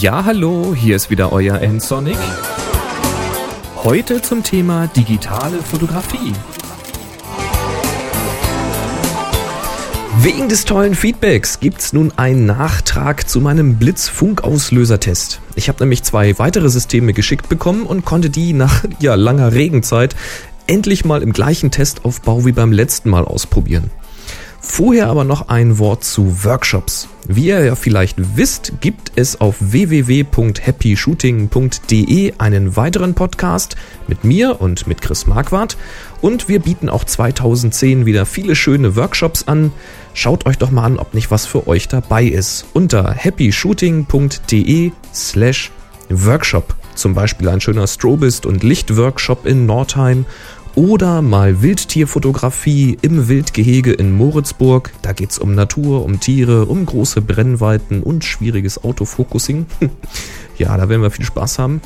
Ja, hallo, hier ist wieder euer N-Sonic. Heute zum Thema digitale Fotografie. Wegen des tollen Feedbacks gibt's nun einen Nachtrag zu meinem Blitzfunkauslösertest. Ich habe nämlich zwei weitere Systeme geschickt bekommen und konnte die nach ja, langer Regenzeit endlich mal im gleichen Testaufbau wie beim letzten Mal ausprobieren. Vorher aber noch ein Wort zu Workshops. Wie ihr ja vielleicht wisst, gibt es auf www.happyshooting.de einen weiteren Podcast mit mir und mit Chris Marquardt und wir bieten auch 2010 wieder viele schöne Workshops an. Schaut euch doch mal an, ob nicht was für euch dabei ist. Unter happyshooting.de slash Workshop. Zum Beispiel ein schöner Strobist und Lichtworkshop in Nordheim oder mal Wildtierfotografie im Wildgehege in Moritzburg. Da geht es um Natur, um Tiere, um große Brennweiten und schwieriges Autofocusing. ja, da werden wir viel Spaß haben.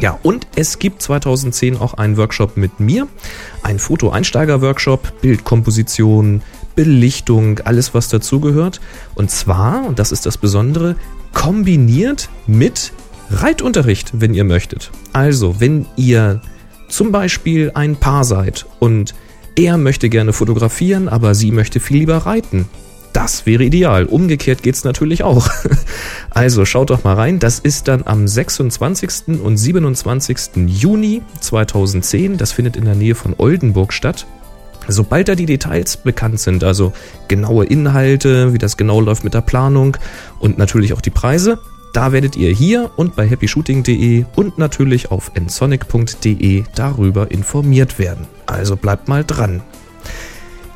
Ja, und es gibt 2010 auch einen Workshop mit mir. Ein Foto-Einsteiger-Workshop, Bildkomposition, Belichtung, alles was dazugehört. Und zwar, und das ist das Besondere, kombiniert mit Reitunterricht, wenn ihr möchtet. Also, wenn ihr zum Beispiel ein Paar seid und er möchte gerne fotografieren, aber sie möchte viel lieber reiten. Das wäre ideal. Umgekehrt geht's natürlich auch. Also schaut doch mal rein. Das ist dann am 26. und 27. Juni 2010. Das findet in der Nähe von Oldenburg statt. Sobald da die Details bekannt sind, also genaue Inhalte, wie das genau läuft mit der Planung und natürlich auch die Preise, da werdet ihr hier und bei happyshooting.de und natürlich auf nsonic.de darüber informiert werden. Also bleibt mal dran.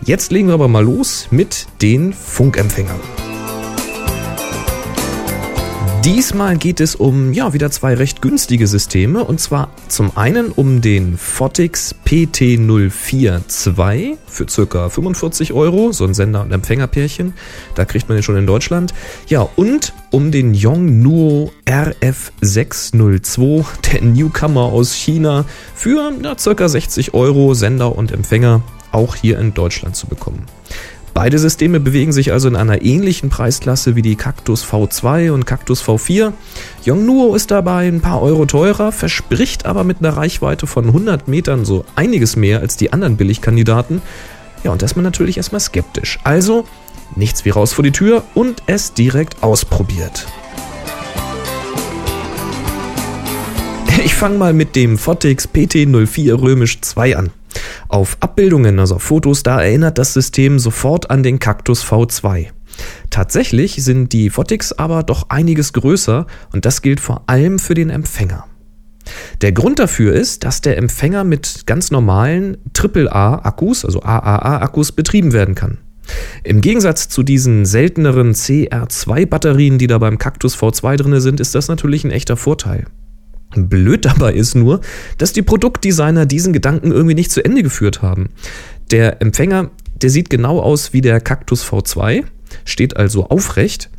Jetzt legen wir aber mal los mit den Funkempfängern. Diesmal geht es um ja wieder zwei recht günstige Systeme und zwar zum einen um den Photix PT042 für ca. 45 Euro, so ein Sender- und Empfängerpärchen, da kriegt man den schon in Deutschland. Ja, und um den Yongnuo RF602, der Newcomer aus China, für ja, ca. 60 Euro Sender und Empfänger auch hier in Deutschland zu bekommen. Beide Systeme bewegen sich also in einer ähnlichen Preisklasse wie die Cactus V2 und Cactus V4. Yongnuo ist dabei ein paar Euro teurer, verspricht aber mit einer Reichweite von 100 Metern so einiges mehr als die anderen Billigkandidaten. Ja, und da ist man natürlich erstmal skeptisch. Also nichts wie raus vor die Tür und es direkt ausprobiert. Ich fange mal mit dem Photix PT04 Römisch 2 an. Auf Abbildungen, also auf Fotos, da erinnert das System sofort an den Cactus V2. Tatsächlich sind die Photix aber doch einiges größer und das gilt vor allem für den Empfänger. Der Grund dafür ist, dass der Empfänger mit ganz normalen AAA-Akkus, also AAA-Akkus, betrieben werden kann. Im Gegensatz zu diesen selteneren CR2-Batterien, die da beim Cactus V2 drin sind, ist das natürlich ein echter Vorteil. Blöd dabei ist nur, dass die Produktdesigner diesen Gedanken irgendwie nicht zu Ende geführt haben. Der Empfänger, der sieht genau aus wie der Cactus V2, steht also aufrecht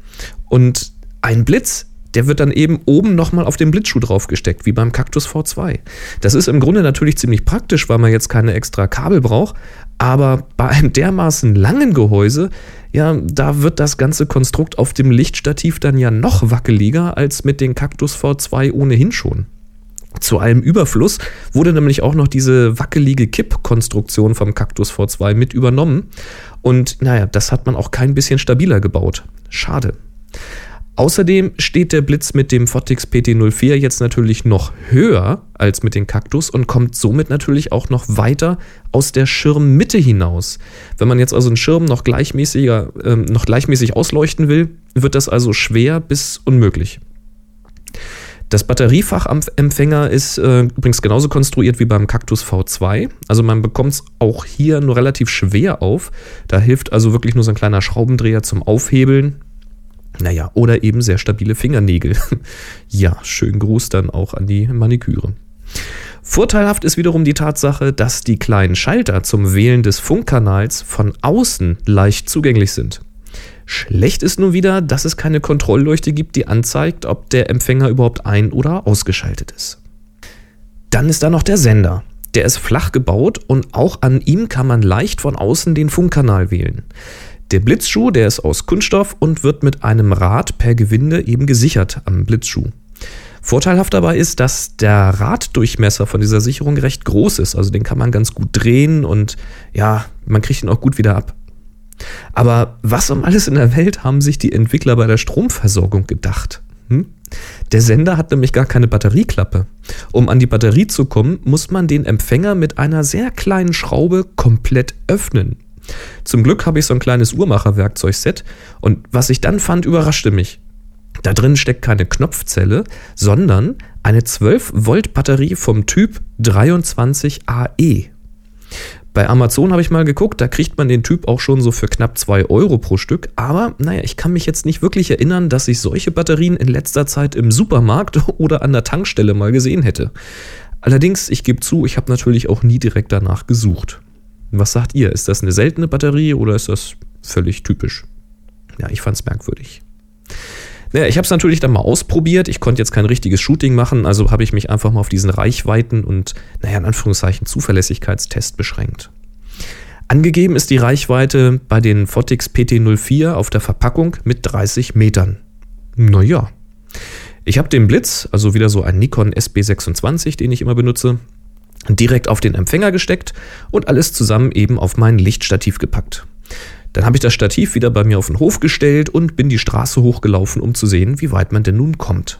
und ein Blitz, der wird dann eben oben nochmal auf den Blitzschuh draufgesteckt, wie beim Cactus V2. Das ist im Grunde natürlich ziemlich praktisch, weil man jetzt keine extra Kabel braucht, aber bei einem dermaßen langen Gehäuse, ja, da wird das ganze Konstrukt auf dem Lichtstativ dann ja noch wackeliger als mit den Cactus V2 ohnehin schon. Zu allem Überfluss wurde nämlich auch noch diese wackelige Kippkonstruktion vom Cactus V2 mit übernommen. Und naja, das hat man auch kein bisschen stabiler gebaut. Schade. Außerdem steht der Blitz mit dem Photix PT04 jetzt natürlich noch höher als mit den Kaktus und kommt somit natürlich auch noch weiter aus der Schirmmitte hinaus. Wenn man jetzt also einen Schirm noch gleichmäßiger, äh, noch gleichmäßig ausleuchten will, wird das also schwer bis unmöglich. Das Batteriefachempfänger ist äh, übrigens genauso konstruiert wie beim Cactus V2. Also man bekommt es auch hier nur relativ schwer auf. Da hilft also wirklich nur so ein kleiner Schraubendreher zum Aufhebeln. Naja, oder eben sehr stabile Fingernägel. ja, schön Gruß dann auch an die Maniküre. Vorteilhaft ist wiederum die Tatsache, dass die kleinen Schalter zum Wählen des Funkkanals von außen leicht zugänglich sind. Schlecht ist nun wieder, dass es keine Kontrollleuchte gibt, die anzeigt, ob der Empfänger überhaupt ein- oder ausgeschaltet ist. Dann ist da noch der Sender. Der ist flach gebaut und auch an ihm kann man leicht von außen den Funkkanal wählen. Der Blitzschuh, der ist aus Kunststoff und wird mit einem Rad per Gewinde eben gesichert am Blitzschuh. Vorteilhaft dabei ist, dass der Raddurchmesser von dieser Sicherung recht groß ist. Also den kann man ganz gut drehen und ja, man kriegt ihn auch gut wieder ab. Aber was um alles in der Welt haben sich die Entwickler bei der Stromversorgung gedacht? Hm? Der Sender hat nämlich gar keine Batterieklappe. Um an die Batterie zu kommen, muss man den Empfänger mit einer sehr kleinen Schraube komplett öffnen. Zum Glück habe ich so ein kleines Uhrmacherwerkzeugset und was ich dann fand, überraschte mich. Da drin steckt keine Knopfzelle, sondern eine 12 Volt Batterie vom Typ 23AE. Bei Amazon habe ich mal geguckt, da kriegt man den Typ auch schon so für knapp 2 Euro pro Stück. Aber naja, ich kann mich jetzt nicht wirklich erinnern, dass ich solche Batterien in letzter Zeit im Supermarkt oder an der Tankstelle mal gesehen hätte. Allerdings, ich gebe zu, ich habe natürlich auch nie direkt danach gesucht. Was sagt ihr? Ist das eine seltene Batterie oder ist das völlig typisch? Ja, ich fand es merkwürdig. Naja, ich habe es natürlich dann mal ausprobiert. Ich konnte jetzt kein richtiges Shooting machen, also habe ich mich einfach mal auf diesen Reichweiten und, naja, in Anführungszeichen Zuverlässigkeitstest beschränkt. Angegeben ist die Reichweite bei den Photix PT04 auf der Verpackung mit 30 Metern. Naja. Ich habe den Blitz, also wieder so ein Nikon SB26, den ich immer benutze, direkt auf den Empfänger gesteckt und alles zusammen eben auf mein Lichtstativ gepackt. Dann habe ich das Stativ wieder bei mir auf den Hof gestellt und bin die Straße hochgelaufen, um zu sehen, wie weit man denn nun kommt.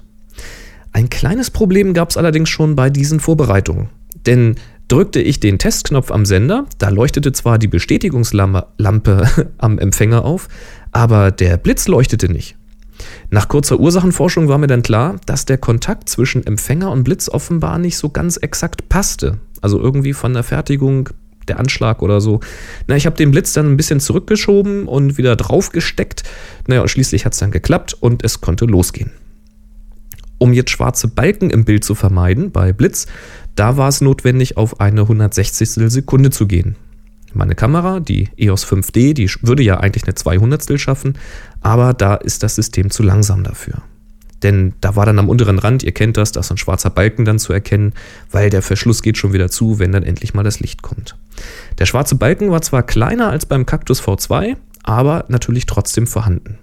Ein kleines Problem gab es allerdings schon bei diesen Vorbereitungen. Denn drückte ich den Testknopf am Sender, da leuchtete zwar die Bestätigungslampe am Empfänger auf, aber der Blitz leuchtete nicht. Nach kurzer Ursachenforschung war mir dann klar, dass der Kontakt zwischen Empfänger und Blitz offenbar nicht so ganz exakt passte. Also irgendwie von der Fertigung der Anschlag oder so. Na, ich habe den Blitz dann ein bisschen zurückgeschoben und wieder draufgesteckt. Naja, und schließlich hat es dann geklappt und es konnte losgehen. Um jetzt schwarze Balken im Bild zu vermeiden bei Blitz, da war es notwendig, auf eine 160. Sekunde zu gehen. Meine Kamera, die EOS 5D, die würde ja eigentlich eine 200 schaffen, aber da ist das System zu langsam dafür. Denn da war dann am unteren Rand, ihr kennt das, da ist ein schwarzer Balken dann zu erkennen, weil der Verschluss geht schon wieder zu, wenn dann endlich mal das Licht kommt. Der schwarze Balken war zwar kleiner als beim Cactus V2, aber natürlich trotzdem vorhanden.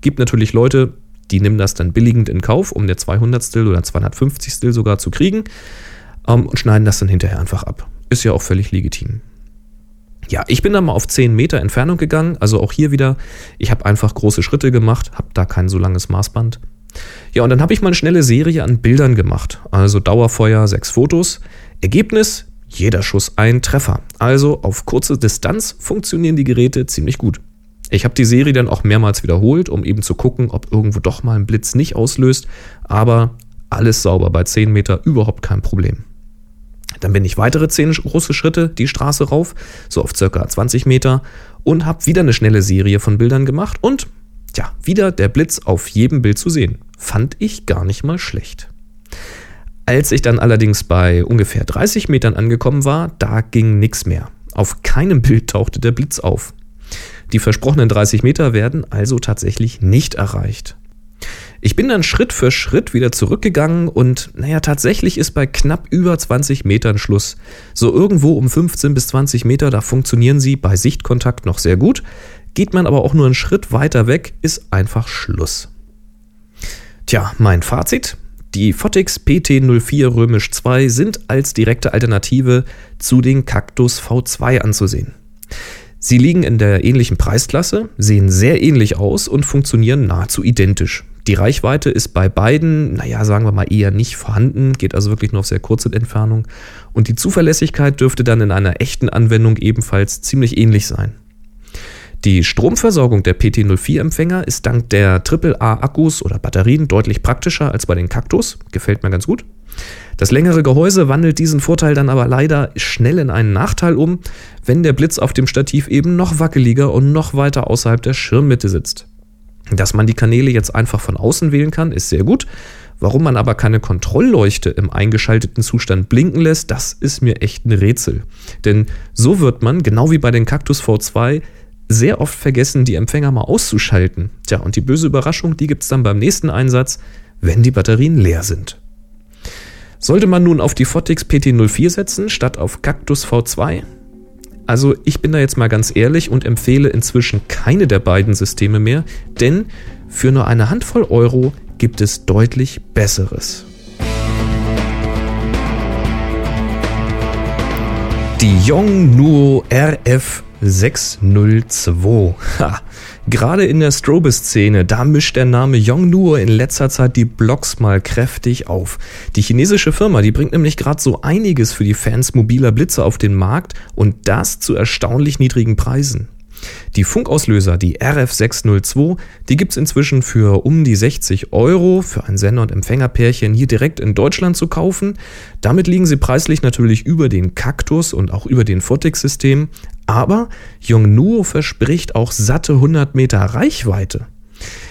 Gibt natürlich Leute, die nehmen das dann billigend in Kauf, um der 200. oder 250. sogar zu kriegen ähm, und schneiden das dann hinterher einfach ab. Ist ja auch völlig legitim. Ja, ich bin dann mal auf 10 Meter Entfernung gegangen, also auch hier wieder, ich habe einfach große Schritte gemacht, habe da kein so langes Maßband ja, und dann habe ich mal eine schnelle Serie an Bildern gemacht. Also Dauerfeuer, sechs Fotos. Ergebnis, jeder Schuss ein Treffer. Also auf kurze Distanz funktionieren die Geräte ziemlich gut. Ich habe die Serie dann auch mehrmals wiederholt, um eben zu gucken, ob irgendwo doch mal ein Blitz nicht auslöst. Aber alles sauber, bei 10 Meter überhaupt kein Problem. Dann bin ich weitere 10 große Schritte die Straße rauf, so auf circa 20 Meter, und habe wieder eine schnelle Serie von Bildern gemacht und Tja, wieder der Blitz auf jedem Bild zu sehen. Fand ich gar nicht mal schlecht. Als ich dann allerdings bei ungefähr 30 Metern angekommen war, da ging nichts mehr. Auf keinem Bild tauchte der Blitz auf. Die versprochenen 30 Meter werden also tatsächlich nicht erreicht. Ich bin dann Schritt für Schritt wieder zurückgegangen und naja, tatsächlich ist bei knapp über 20 Metern Schluss. So irgendwo um 15 bis 20 Meter, da funktionieren sie bei Sichtkontakt noch sehr gut. Geht man aber auch nur einen Schritt weiter weg, ist einfach Schluss. Tja, mein Fazit. Die Photix PT04 Römisch 2 sind als direkte Alternative zu den Cactus V2 anzusehen. Sie liegen in der ähnlichen Preisklasse, sehen sehr ähnlich aus und funktionieren nahezu identisch. Die Reichweite ist bei beiden, naja, sagen wir mal eher nicht vorhanden, geht also wirklich nur auf sehr kurze Entfernung. Und die Zuverlässigkeit dürfte dann in einer echten Anwendung ebenfalls ziemlich ähnlich sein. Die Stromversorgung der PT04-Empfänger ist dank der AAA-Akkus oder Batterien deutlich praktischer als bei den Cactus. Gefällt mir ganz gut. Das längere Gehäuse wandelt diesen Vorteil dann aber leider schnell in einen Nachteil um, wenn der Blitz auf dem Stativ eben noch wackeliger und noch weiter außerhalb der Schirmmitte sitzt. Dass man die Kanäle jetzt einfach von außen wählen kann, ist sehr gut. Warum man aber keine Kontrollleuchte im eingeschalteten Zustand blinken lässt, das ist mir echt ein Rätsel. Denn so wird man, genau wie bei den Cactus V2, sehr oft vergessen, die Empfänger mal auszuschalten. Tja, und die böse Überraschung, die gibt es dann beim nächsten Einsatz, wenn die Batterien leer sind. Sollte man nun auf die Photix PT04 setzen, statt auf Cactus V2? Also ich bin da jetzt mal ganz ehrlich und empfehle inzwischen keine der beiden Systeme mehr, denn für nur eine Handvoll Euro gibt es deutlich besseres. Die Yongnuo RF 602. Ha. Gerade in der Strobis-Szene, da mischt der Name Yongnuo in letzter Zeit die Blogs mal kräftig auf. Die chinesische Firma, die bringt nämlich gerade so einiges für die Fans mobiler Blitze auf den Markt und das zu erstaunlich niedrigen Preisen. Die Funkauslöser, die RF602, die gibt's inzwischen für um die 60 Euro für ein Sender- und Empfängerpärchen hier direkt in Deutschland zu kaufen. Damit liegen sie preislich natürlich über den Cactus und auch über den Photix-System. Aber Yongnuo verspricht auch satte 100 Meter Reichweite.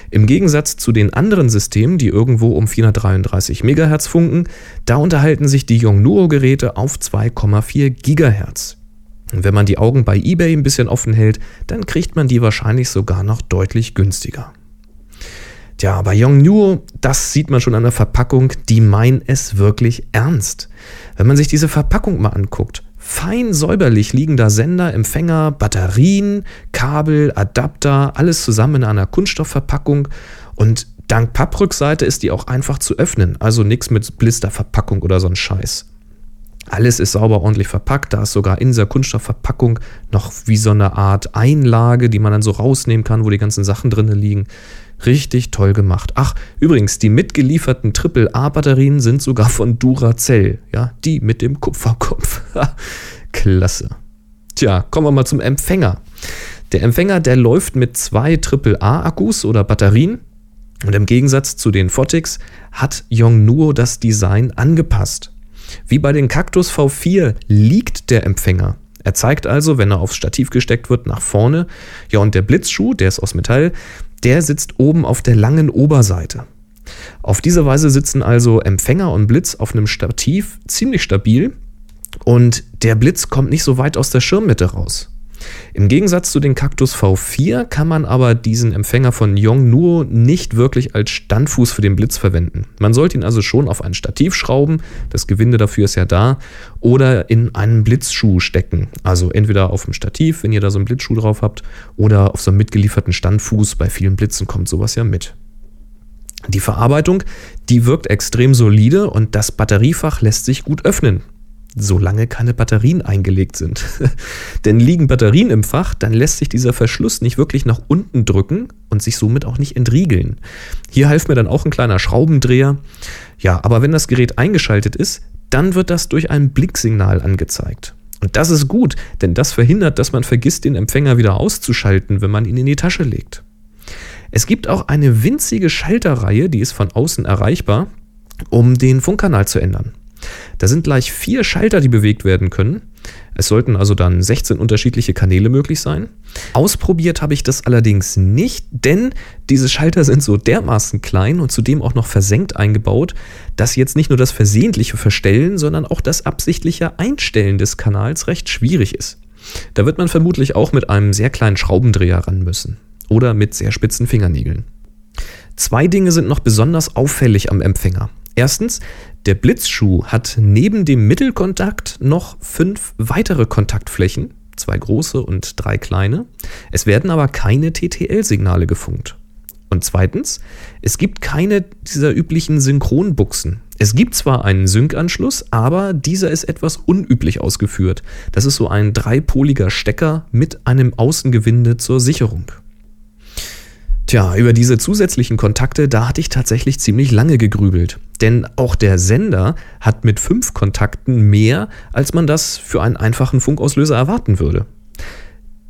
Im Gegensatz zu den anderen Systemen, die irgendwo um 433 MHz funken, da unterhalten sich die Yongnuo-Geräte auf 2,4 GHz. Und wenn man die Augen bei eBay ein bisschen offen hält, dann kriegt man die wahrscheinlich sogar noch deutlich günstiger. Tja, bei Yongnuo, das sieht man schon an der Verpackung, die meinen es wirklich ernst. Wenn man sich diese Verpackung mal anguckt, fein säuberlich liegen da Sender, Empfänger, Batterien, Kabel, Adapter, alles zusammen in einer Kunststoffverpackung und dank Papprückseite ist die auch einfach zu öffnen, also nichts mit Blisterverpackung oder so ein Scheiß. Alles ist sauber ordentlich verpackt. Da ist sogar in dieser Kunststoffverpackung noch wie so eine Art Einlage, die man dann so rausnehmen kann, wo die ganzen Sachen drinnen liegen. Richtig toll gemacht. Ach, übrigens, die mitgelieferten AAA-Batterien sind sogar von Duracell. Ja, die mit dem Kupferkopf. Klasse. Tja, kommen wir mal zum Empfänger. Der Empfänger, der läuft mit zwei AAA-Akkus oder Batterien. Und im Gegensatz zu den Photix hat Yongnuo das Design angepasst. Wie bei den Cactus V4 liegt der Empfänger. Er zeigt also, wenn er aufs Stativ gesteckt wird, nach vorne. Ja, und der Blitzschuh, der ist aus Metall, der sitzt oben auf der langen Oberseite. Auf diese Weise sitzen also Empfänger und Blitz auf einem Stativ ziemlich stabil und der Blitz kommt nicht so weit aus der Schirmmitte raus. Im Gegensatz zu den Cactus V4 kann man aber diesen Empfänger von Yongnuo nicht wirklich als Standfuß für den Blitz verwenden. Man sollte ihn also schon auf ein Stativ schrauben, das Gewinde dafür ist ja da, oder in einen Blitzschuh stecken. Also entweder auf dem Stativ, wenn ihr da so einen Blitzschuh drauf habt, oder auf so einem mitgelieferten Standfuß. Bei vielen Blitzen kommt sowas ja mit. Die Verarbeitung, die wirkt extrem solide und das Batteriefach lässt sich gut öffnen solange keine Batterien eingelegt sind. Denn liegen Batterien im Fach, dann lässt sich dieser Verschluss nicht wirklich nach unten drücken und sich somit auch nicht entriegeln. Hier half mir dann auch ein kleiner Schraubendreher. Ja, aber wenn das Gerät eingeschaltet ist, dann wird das durch ein Blinksignal angezeigt. Und das ist gut, denn das verhindert, dass man vergisst, den Empfänger wieder auszuschalten, wenn man ihn in die Tasche legt. Es gibt auch eine winzige Schalterreihe, die ist von außen erreichbar, um den Funkkanal zu ändern. Da sind gleich vier Schalter, die bewegt werden können. Es sollten also dann 16 unterschiedliche Kanäle möglich sein. Ausprobiert habe ich das allerdings nicht, denn diese Schalter sind so dermaßen klein und zudem auch noch versenkt eingebaut, dass jetzt nicht nur das versehentliche Verstellen, sondern auch das absichtliche Einstellen des Kanals recht schwierig ist. Da wird man vermutlich auch mit einem sehr kleinen Schraubendreher ran müssen oder mit sehr spitzen Fingernägeln. Zwei Dinge sind noch besonders auffällig am Empfänger. Erstens, der Blitzschuh hat neben dem Mittelkontakt noch fünf weitere Kontaktflächen, zwei große und drei kleine. Es werden aber keine TTL-Signale gefunkt. Und zweitens, es gibt keine dieser üblichen Synchronbuchsen. Es gibt zwar einen Sync-Anschluss, aber dieser ist etwas unüblich ausgeführt. Das ist so ein dreipoliger Stecker mit einem Außengewinde zur Sicherung. Tja, über diese zusätzlichen Kontakte, da hatte ich tatsächlich ziemlich lange gegrübelt. Denn auch der Sender hat mit fünf Kontakten mehr, als man das für einen einfachen Funkauslöser erwarten würde.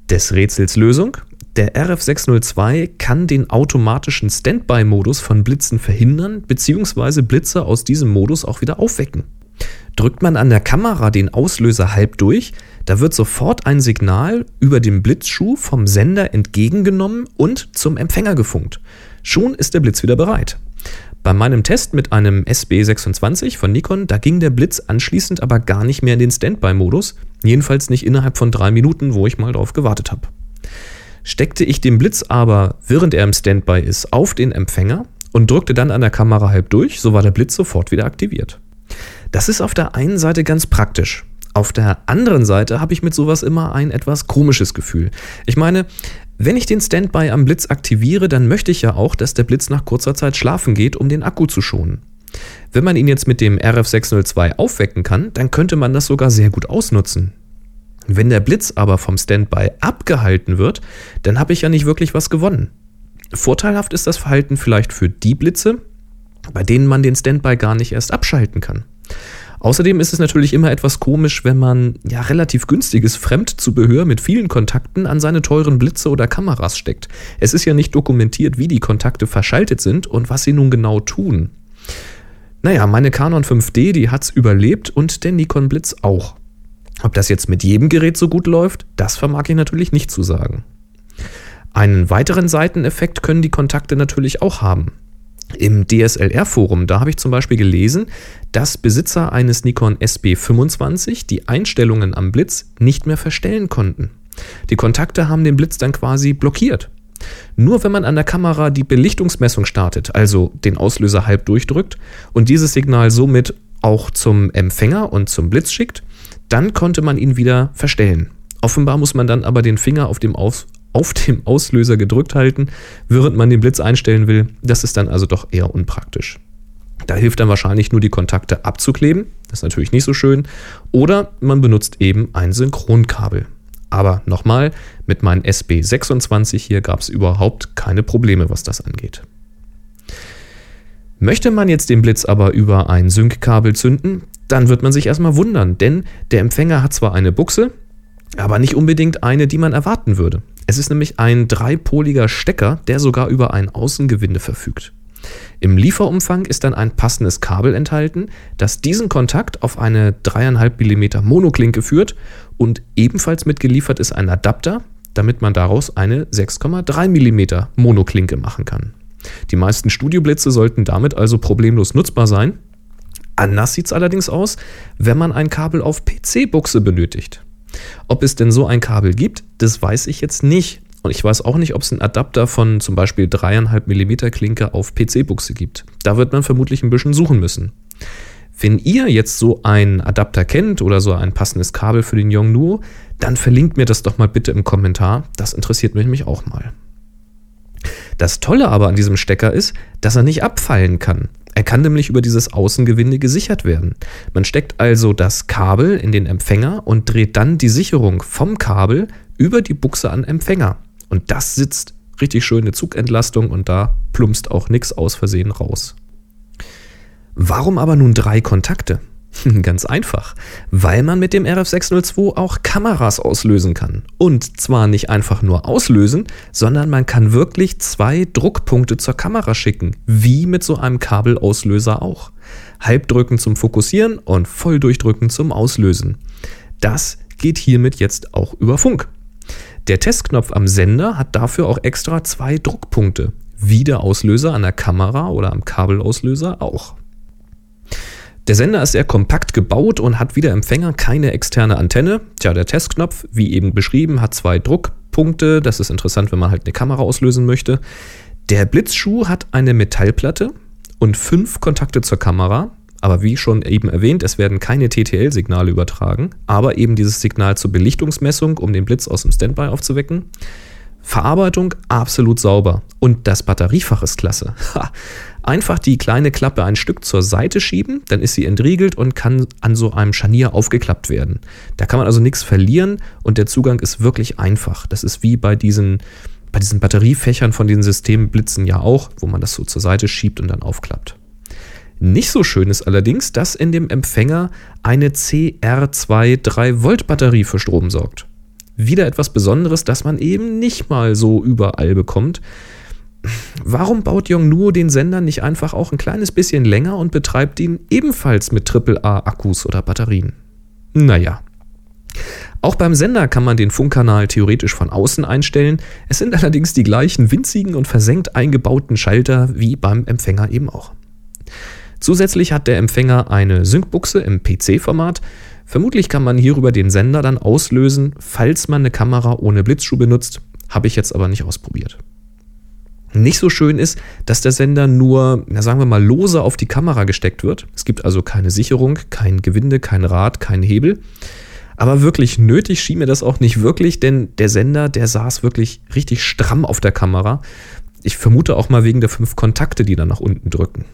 Des Rätsels Lösung? Der RF602 kann den automatischen Standby-Modus von Blitzen verhindern bzw. Blitze aus diesem Modus auch wieder aufwecken. Drückt man an der Kamera den Auslöser halb durch, da wird sofort ein Signal über den Blitzschuh vom Sender entgegengenommen und zum Empfänger gefunkt. Schon ist der Blitz wieder bereit. Bei meinem Test mit einem SB26 von Nikon, da ging der Blitz anschließend aber gar nicht mehr in den Standby-Modus, jedenfalls nicht innerhalb von drei Minuten, wo ich mal drauf gewartet habe. Steckte ich den Blitz aber, während er im Standby ist, auf den Empfänger und drückte dann an der Kamera halb durch, so war der Blitz sofort wieder aktiviert. Das ist auf der einen Seite ganz praktisch. Auf der anderen Seite habe ich mit sowas immer ein etwas komisches Gefühl. Ich meine, wenn ich den Standby am Blitz aktiviere, dann möchte ich ja auch, dass der Blitz nach kurzer Zeit schlafen geht, um den Akku zu schonen. Wenn man ihn jetzt mit dem RF602 aufwecken kann, dann könnte man das sogar sehr gut ausnutzen. Wenn der Blitz aber vom Standby abgehalten wird, dann habe ich ja nicht wirklich was gewonnen. Vorteilhaft ist das Verhalten vielleicht für die Blitze, bei denen man den Standby gar nicht erst abschalten kann. Außerdem ist es natürlich immer etwas komisch, wenn man ja relativ günstiges Fremdzubehör mit vielen Kontakten an seine teuren Blitze oder Kameras steckt. Es ist ja nicht dokumentiert, wie die Kontakte verschaltet sind und was sie nun genau tun. Naja, meine Canon 5D, die hat's überlebt und der Nikon Blitz auch. Ob das jetzt mit jedem Gerät so gut läuft, das vermag ich natürlich nicht zu sagen. Einen weiteren Seiteneffekt können die Kontakte natürlich auch haben. Im DSLR-Forum, da habe ich zum Beispiel gelesen, dass Besitzer eines Nikon SB25 die Einstellungen am Blitz nicht mehr verstellen konnten. Die Kontakte haben den Blitz dann quasi blockiert. Nur wenn man an der Kamera die Belichtungsmessung startet, also den Auslöser halb durchdrückt und dieses Signal somit auch zum Empfänger und zum Blitz schickt, dann konnte man ihn wieder verstellen. Offenbar muss man dann aber den Finger auf dem Aus auf dem Auslöser gedrückt halten, während man den Blitz einstellen will. Das ist dann also doch eher unpraktisch. Da hilft dann wahrscheinlich nur die Kontakte abzukleben. Das ist natürlich nicht so schön. Oder man benutzt eben ein Synchronkabel. Aber nochmal, mit meinem SB26 hier gab es überhaupt keine Probleme, was das angeht. Möchte man jetzt den Blitz aber über ein Sync-Kabel zünden, dann wird man sich erstmal wundern, denn der Empfänger hat zwar eine Buchse, aber nicht unbedingt eine, die man erwarten würde. Es ist nämlich ein dreipoliger Stecker, der sogar über ein Außengewinde verfügt. Im Lieferumfang ist dann ein passendes Kabel enthalten, das diesen Kontakt auf eine 3,5 mm Monoklinke führt und ebenfalls mitgeliefert ist ein Adapter, damit man daraus eine 6,3 mm Monoklinke machen kann. Die meisten Studioblitze sollten damit also problemlos nutzbar sein. Anders sieht es allerdings aus, wenn man ein Kabel auf PC-Buchse benötigt. Ob es denn so ein Kabel gibt, das weiß ich jetzt nicht. Und ich weiß auch nicht, ob es einen Adapter von zum Beispiel 3,5 mm Klinke auf PC-Buchse gibt. Da wird man vermutlich ein bisschen suchen müssen. Wenn ihr jetzt so einen Adapter kennt oder so ein passendes Kabel für den Yongnuo, dann verlinkt mir das doch mal bitte im Kommentar. Das interessiert mich nämlich auch mal. Das Tolle aber an diesem Stecker ist, dass er nicht abfallen kann. Er kann nämlich über dieses Außengewinde gesichert werden. Man steckt also das Kabel in den Empfänger und dreht dann die Sicherung vom Kabel über die Buchse an Empfänger. Und das sitzt richtig schöne Zugentlastung und da plumpst auch nichts aus Versehen raus. Warum aber nun drei Kontakte? Ganz einfach, weil man mit dem RF602 auch Kameras auslösen kann. Und zwar nicht einfach nur auslösen, sondern man kann wirklich zwei Druckpunkte zur Kamera schicken, wie mit so einem Kabelauslöser auch. Halbdrücken zum Fokussieren und Volldurchdrücken zum Auslösen. Das geht hiermit jetzt auch über Funk. Der Testknopf am Sender hat dafür auch extra zwei Druckpunkte, wie der Auslöser an der Kamera oder am Kabelauslöser auch. Der Sender ist sehr kompakt gebaut und hat wie der Empfänger keine externe Antenne. Tja, der Testknopf, wie eben beschrieben, hat zwei Druckpunkte. Das ist interessant, wenn man halt eine Kamera auslösen möchte. Der Blitzschuh hat eine Metallplatte und fünf Kontakte zur Kamera. Aber wie schon eben erwähnt, es werden keine TTL-Signale übertragen, aber eben dieses Signal zur Belichtungsmessung, um den Blitz aus dem Standby aufzuwecken. Verarbeitung absolut sauber und das Batteriefach ist klasse. Einfach die kleine Klappe ein Stück zur Seite schieben, dann ist sie entriegelt und kann an so einem Scharnier aufgeklappt werden. Da kann man also nichts verlieren und der Zugang ist wirklich einfach. Das ist wie bei diesen, bei diesen Batteriefächern von diesen Systemblitzen ja auch, wo man das so zur Seite schiebt und dann aufklappt. Nicht so schön ist allerdings, dass in dem Empfänger eine CR2 3 Volt Batterie für Strom sorgt. Wieder etwas Besonderes, das man eben nicht mal so überall bekommt. Warum baut Yongnuo den Sender nicht einfach auch ein kleines bisschen länger und betreibt ihn ebenfalls mit AAA-Akkus oder Batterien? Naja. Auch beim Sender kann man den Funkkanal theoretisch von außen einstellen. Es sind allerdings die gleichen winzigen und versenkt eingebauten Schalter wie beim Empfänger eben auch. Zusätzlich hat der Empfänger eine Syncbuchse im PC-Format. Vermutlich kann man hierüber den Sender dann auslösen, falls man eine Kamera ohne Blitzschuh benutzt. Habe ich jetzt aber nicht ausprobiert. Nicht so schön ist, dass der Sender nur, na sagen wir mal, lose auf die Kamera gesteckt wird. Es gibt also keine Sicherung, kein Gewinde, kein Rad, kein Hebel. Aber wirklich nötig schien mir das auch nicht wirklich, denn der Sender, der saß wirklich richtig stramm auf der Kamera. Ich vermute auch mal wegen der fünf Kontakte, die dann nach unten drücken.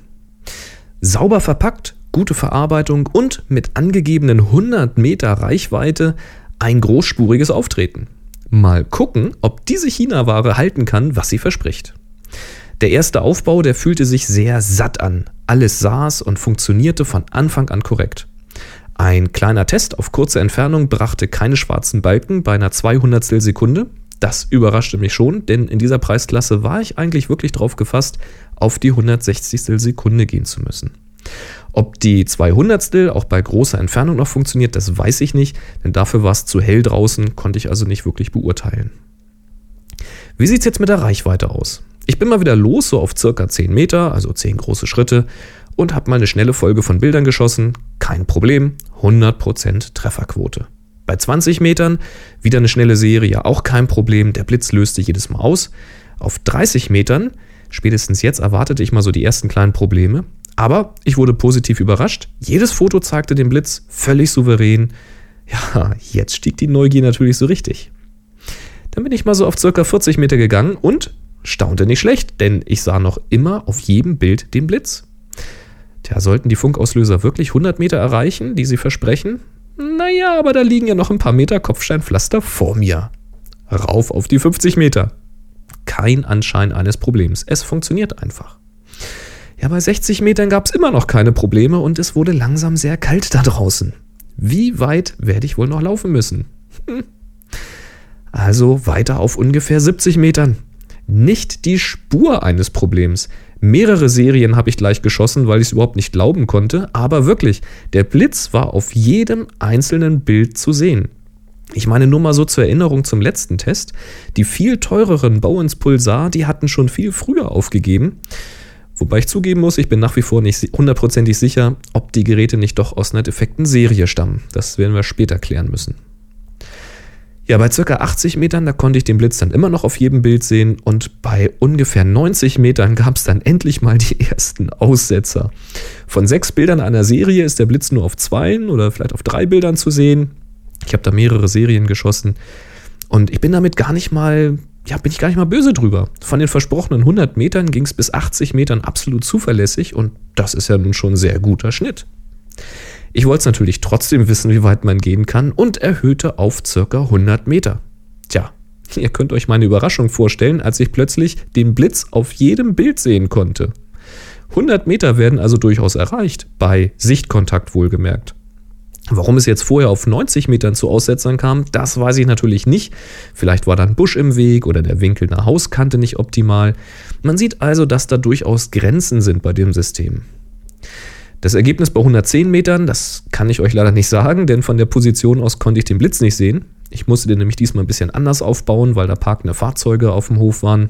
Sauber verpackt, gute Verarbeitung und mit angegebenen 100 Meter Reichweite ein großspuriges Auftreten. Mal gucken, ob diese China-Ware halten kann, was sie verspricht. Der erste Aufbau, der fühlte sich sehr satt an. Alles saß und funktionierte von Anfang an korrekt. Ein kleiner Test auf kurze Entfernung brachte keine schwarzen Balken bei einer 200 Sekunde. Das überraschte mich schon, denn in dieser Preisklasse war ich eigentlich wirklich drauf gefasst, auf die 160 Sekunde gehen zu müssen. Ob die 200 auch bei großer Entfernung noch funktioniert, das weiß ich nicht, denn dafür war es zu hell draußen, konnte ich also nicht wirklich beurteilen. Wie sieht es jetzt mit der Reichweite aus? Ich bin mal wieder los, so auf circa 10 Meter, also 10 große Schritte, und habe mal eine schnelle Folge von Bildern geschossen. Kein Problem, 100% Trefferquote. Bei 20 Metern wieder eine schnelle Serie, auch kein Problem, der Blitz löste jedes Mal aus. Auf 30 Metern, spätestens jetzt erwartete ich mal so die ersten kleinen Probleme, aber ich wurde positiv überrascht. Jedes Foto zeigte den Blitz völlig souverän. Ja, jetzt stieg die Neugier natürlich so richtig. Dann bin ich mal so auf circa 40 Meter gegangen und staunte nicht schlecht, denn ich sah noch immer auf jedem Bild den Blitz. Tja, sollten die Funkauslöser wirklich 100 Meter erreichen, die sie versprechen? Naja, aber da liegen ja noch ein paar Meter Kopfsteinpflaster vor mir. Rauf auf die 50 Meter. Kein Anschein eines Problems. Es funktioniert einfach. Ja, bei 60 Metern gab es immer noch keine Probleme und es wurde langsam sehr kalt da draußen. Wie weit werde ich wohl noch laufen müssen? Hm. Also weiter auf ungefähr 70 Metern. Nicht die Spur eines Problems. Mehrere Serien habe ich gleich geschossen, weil ich es überhaupt nicht glauben konnte, aber wirklich, der Blitz war auf jedem einzelnen Bild zu sehen. Ich meine nur mal so zur Erinnerung zum letzten Test. Die viel teureren Bowens Pulsar, die hatten schon viel früher aufgegeben. Wobei ich zugeben muss, ich bin nach wie vor nicht hundertprozentig sicher, ob die Geräte nicht doch aus einer defekten Serie stammen. Das werden wir später klären müssen. Ja, bei circa 80 Metern, da konnte ich den Blitz dann immer noch auf jedem Bild sehen und bei ungefähr 90 Metern gab es dann endlich mal die ersten Aussetzer. Von sechs Bildern einer Serie ist der Blitz nur auf zwei oder vielleicht auf drei Bildern zu sehen. Ich habe da mehrere Serien geschossen und ich bin damit gar nicht mal, ja, bin ich gar nicht mal böse drüber. Von den versprochenen 100 Metern ging es bis 80 Metern absolut zuverlässig und das ist ja nun schon ein sehr guter Schnitt. Ich wollte es natürlich trotzdem wissen, wie weit man gehen kann und erhöhte auf circa 100 Meter. Tja, ihr könnt euch meine Überraschung vorstellen, als ich plötzlich den Blitz auf jedem Bild sehen konnte. 100 Meter werden also durchaus erreicht, bei Sichtkontakt wohlgemerkt. Warum es jetzt vorher auf 90 Metern zu Aussetzern kam, das weiß ich natürlich nicht. Vielleicht war da ein Busch im Weg oder der Winkel einer Hauskante nicht optimal. Man sieht also, dass da durchaus Grenzen sind bei dem System. Das Ergebnis bei 110 Metern, das kann ich euch leider nicht sagen, denn von der Position aus konnte ich den Blitz nicht sehen. Ich musste den nämlich diesmal ein bisschen anders aufbauen, weil da parkende Fahrzeuge auf dem Hof waren.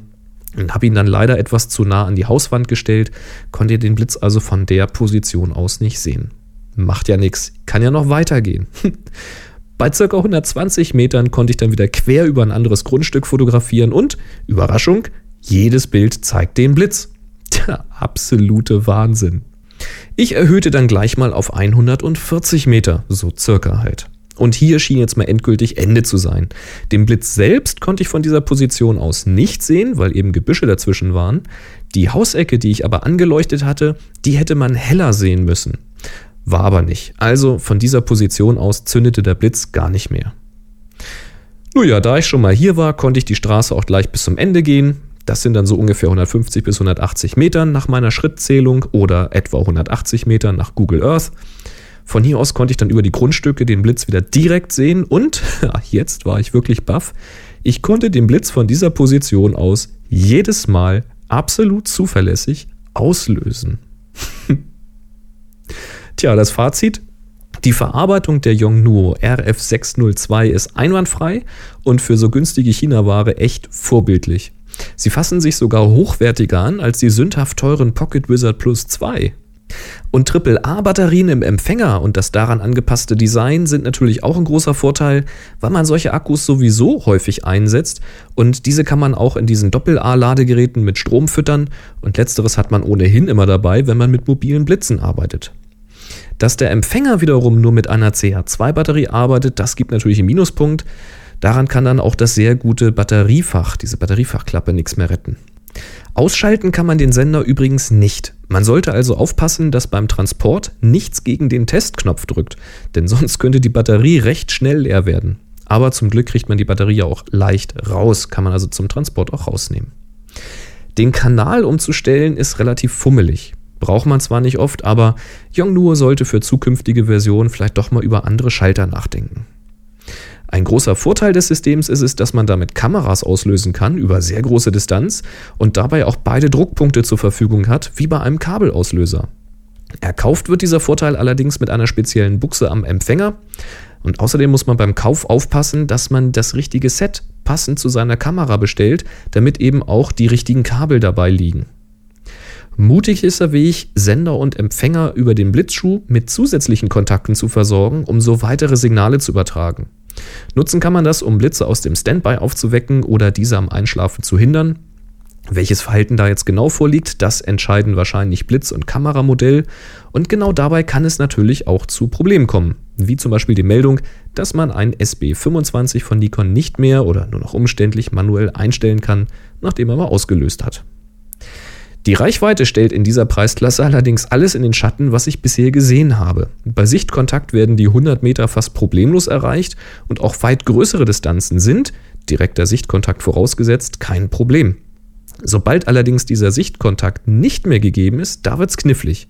Und habe ihn dann leider etwas zu nah an die Hauswand gestellt, konnte den Blitz also von der Position aus nicht sehen. Macht ja nichts, kann ja noch weitergehen. Bei ca. 120 Metern konnte ich dann wieder quer über ein anderes Grundstück fotografieren und, Überraschung, jedes Bild zeigt den Blitz. Der absolute Wahnsinn. Ich erhöhte dann gleich mal auf 140 Meter, so circa halt. Und hier schien jetzt mal endgültig Ende zu sein. Den Blitz selbst konnte ich von dieser Position aus nicht sehen, weil eben Gebüsche dazwischen waren. Die Hausecke, die ich aber angeleuchtet hatte, die hätte man heller sehen müssen. War aber nicht. Also von dieser Position aus zündete der Blitz gar nicht mehr. Nun ja, da ich schon mal hier war, konnte ich die Straße auch gleich bis zum Ende gehen. Das sind dann so ungefähr 150 bis 180 Metern nach meiner Schrittzählung oder etwa 180 Metern nach Google Earth. Von hier aus konnte ich dann über die Grundstücke den Blitz wieder direkt sehen und, jetzt war ich wirklich baff, ich konnte den Blitz von dieser Position aus jedes Mal absolut zuverlässig auslösen. Tja, das Fazit. Die Verarbeitung der Yongnuo RF602 ist einwandfrei und für so günstige China-Ware echt vorbildlich. Sie fassen sich sogar hochwertiger an als die sündhaft teuren Pocket Wizard Plus 2. Und AAA-Batterien im Empfänger und das daran angepasste Design sind natürlich auch ein großer Vorteil, weil man solche Akkus sowieso häufig einsetzt und diese kann man auch in diesen Doppel-A-Ladegeräten mit Strom füttern und letzteres hat man ohnehin immer dabei, wenn man mit mobilen Blitzen arbeitet. Dass der Empfänger wiederum nur mit einer CH2-Batterie arbeitet, das gibt natürlich einen Minuspunkt. Daran kann dann auch das sehr gute Batteriefach, diese Batteriefachklappe, nichts mehr retten. Ausschalten kann man den Sender übrigens nicht. Man sollte also aufpassen, dass beim Transport nichts gegen den Testknopf drückt, denn sonst könnte die Batterie recht schnell leer werden. Aber zum Glück kriegt man die Batterie auch leicht raus, kann man also zum Transport auch rausnehmen. Den Kanal umzustellen ist relativ fummelig. Braucht man zwar nicht oft, aber Yongnuo sollte für zukünftige Versionen vielleicht doch mal über andere Schalter nachdenken. Ein großer Vorteil des Systems ist es, dass man damit Kameras auslösen kann über sehr große Distanz und dabei auch beide Druckpunkte zur Verfügung hat, wie bei einem Kabelauslöser. Erkauft wird dieser Vorteil allerdings mit einer speziellen Buchse am Empfänger und außerdem muss man beim Kauf aufpassen, dass man das richtige Set passend zu seiner Kamera bestellt, damit eben auch die richtigen Kabel dabei liegen. Mutig ist der Weg, Sender und Empfänger über den Blitzschuh mit zusätzlichen Kontakten zu versorgen, um so weitere Signale zu übertragen. Nutzen kann man das, um Blitze aus dem Standby aufzuwecken oder diese am Einschlafen zu hindern. Welches Verhalten da jetzt genau vorliegt, das entscheiden wahrscheinlich Blitz- und Kameramodell. Und genau dabei kann es natürlich auch zu Problemen kommen. Wie zum Beispiel die Meldung, dass man ein SB25 von Nikon nicht mehr oder nur noch umständlich manuell einstellen kann, nachdem er mal ausgelöst hat. Die Reichweite stellt in dieser Preisklasse allerdings alles in den Schatten, was ich bisher gesehen habe. Bei Sichtkontakt werden die 100 Meter fast problemlos erreicht und auch weit größere Distanzen sind, direkter Sichtkontakt vorausgesetzt, kein Problem. Sobald allerdings dieser Sichtkontakt nicht mehr gegeben ist, da wird's knifflig.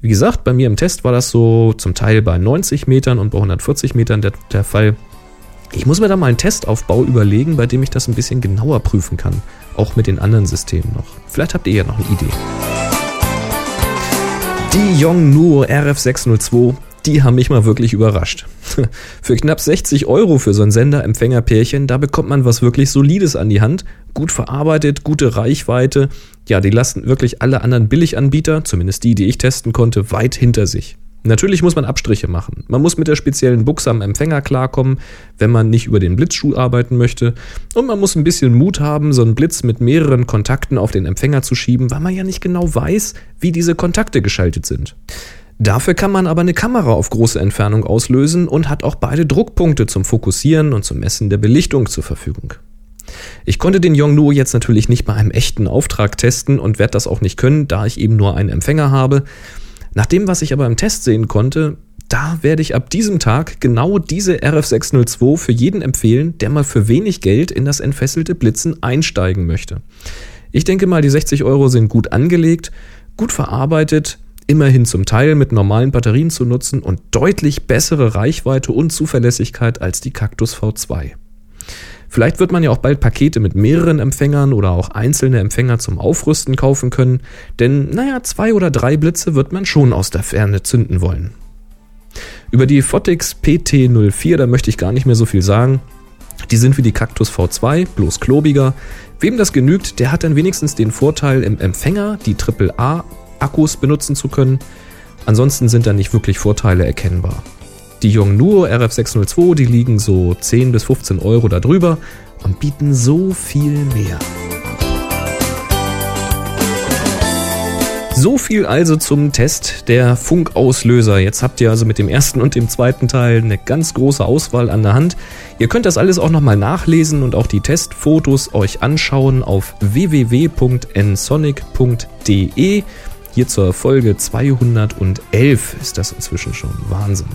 Wie gesagt, bei mir im Test war das so zum Teil bei 90 Metern und bei 140 Metern der, der Fall. Ich muss mir da mal einen Testaufbau überlegen, bei dem ich das ein bisschen genauer prüfen kann. Auch mit den anderen Systemen noch. Vielleicht habt ihr ja noch eine Idee. Die Yongnuo RF602, die haben mich mal wirklich überrascht. Für knapp 60 Euro für so ein Sender-Empfänger-Pärchen, da bekommt man was wirklich Solides an die Hand. Gut verarbeitet, gute Reichweite. Ja, die lassen wirklich alle anderen Billiganbieter, zumindest die, die ich testen konnte, weit hinter sich. Natürlich muss man Abstriche machen. Man muss mit der speziellen Buchse am Empfänger klarkommen, wenn man nicht über den Blitzschuh arbeiten möchte. Und man muss ein bisschen Mut haben, so einen Blitz mit mehreren Kontakten auf den Empfänger zu schieben, weil man ja nicht genau weiß, wie diese Kontakte geschaltet sind. Dafür kann man aber eine Kamera auf große Entfernung auslösen und hat auch beide Druckpunkte zum Fokussieren und zum Messen der Belichtung zur Verfügung. Ich konnte den Yongnuo jetzt natürlich nicht bei einem echten Auftrag testen und werde das auch nicht können, da ich eben nur einen Empfänger habe. Nach dem, was ich aber im Test sehen konnte, da werde ich ab diesem Tag genau diese RF602 für jeden empfehlen, der mal für wenig Geld in das entfesselte Blitzen einsteigen möchte. Ich denke mal, die 60 Euro sind gut angelegt, gut verarbeitet, immerhin zum Teil mit normalen Batterien zu nutzen und deutlich bessere Reichweite und Zuverlässigkeit als die Cactus V2. Vielleicht wird man ja auch bald Pakete mit mehreren Empfängern oder auch einzelne Empfänger zum Aufrüsten kaufen können, denn naja, zwei oder drei Blitze wird man schon aus der Ferne zünden wollen. Über die Photix PT04, da möchte ich gar nicht mehr so viel sagen. Die sind wie die Cactus V2, bloß klobiger. Wem das genügt, der hat dann wenigstens den Vorteil, im Empfänger die AAA-Akkus benutzen zu können. Ansonsten sind da nicht wirklich Vorteile erkennbar. Die Yongnuo RF602, die liegen so 10 bis 15 Euro darüber und bieten so viel mehr. So viel also zum Test der Funkauslöser. Jetzt habt ihr also mit dem ersten und dem zweiten Teil eine ganz große Auswahl an der Hand. Ihr könnt das alles auch nochmal nachlesen und auch die Testfotos euch anschauen auf www.nsonic.de. Hier zur Folge 211 ist das inzwischen schon Wahnsinn.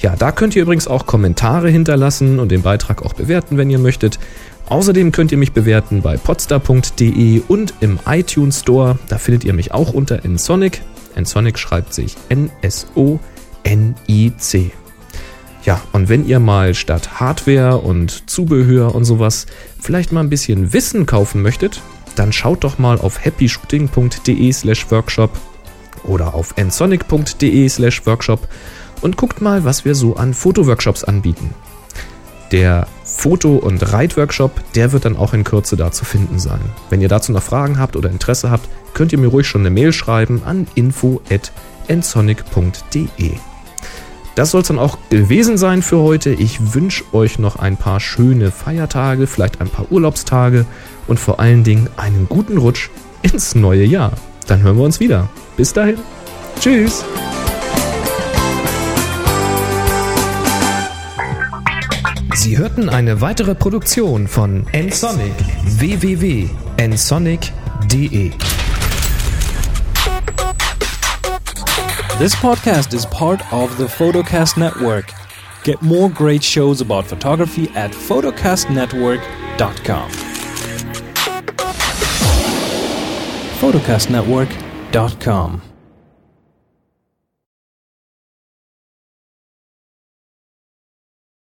Ja, da könnt ihr übrigens auch Kommentare hinterlassen und den Beitrag auch bewerten, wenn ihr möchtet. Außerdem könnt ihr mich bewerten bei podstar.de und im iTunes Store. Da findet ihr mich auch unter nsonic. nsonic schreibt sich N-S-O-N-I-C. Ja, und wenn ihr mal statt Hardware und Zubehör und sowas vielleicht mal ein bisschen Wissen kaufen möchtet, dann schaut doch mal auf happyshooting.de slash workshop oder auf nsonic.de slash workshop und guckt mal, was wir so an Fotoworkshops anbieten. Der Foto- und Reitworkshop, der wird dann auch in Kürze da zu finden sein. Wenn ihr dazu noch Fragen habt oder Interesse habt, könnt ihr mir ruhig schon eine Mail schreiben an info@ensonic.de. Das soll es dann auch gewesen sein für heute. Ich wünsche euch noch ein paar schöne Feiertage, vielleicht ein paar Urlaubstage und vor allen Dingen einen guten Rutsch ins neue Jahr. Dann hören wir uns wieder. Bis dahin. Tschüss. Sie hörten eine weitere Produktion von nsonic www.nsonic.de. This podcast is part of the Photocast Network. Get more great shows about photography at photocastnetwork.com. photocastnetwork.com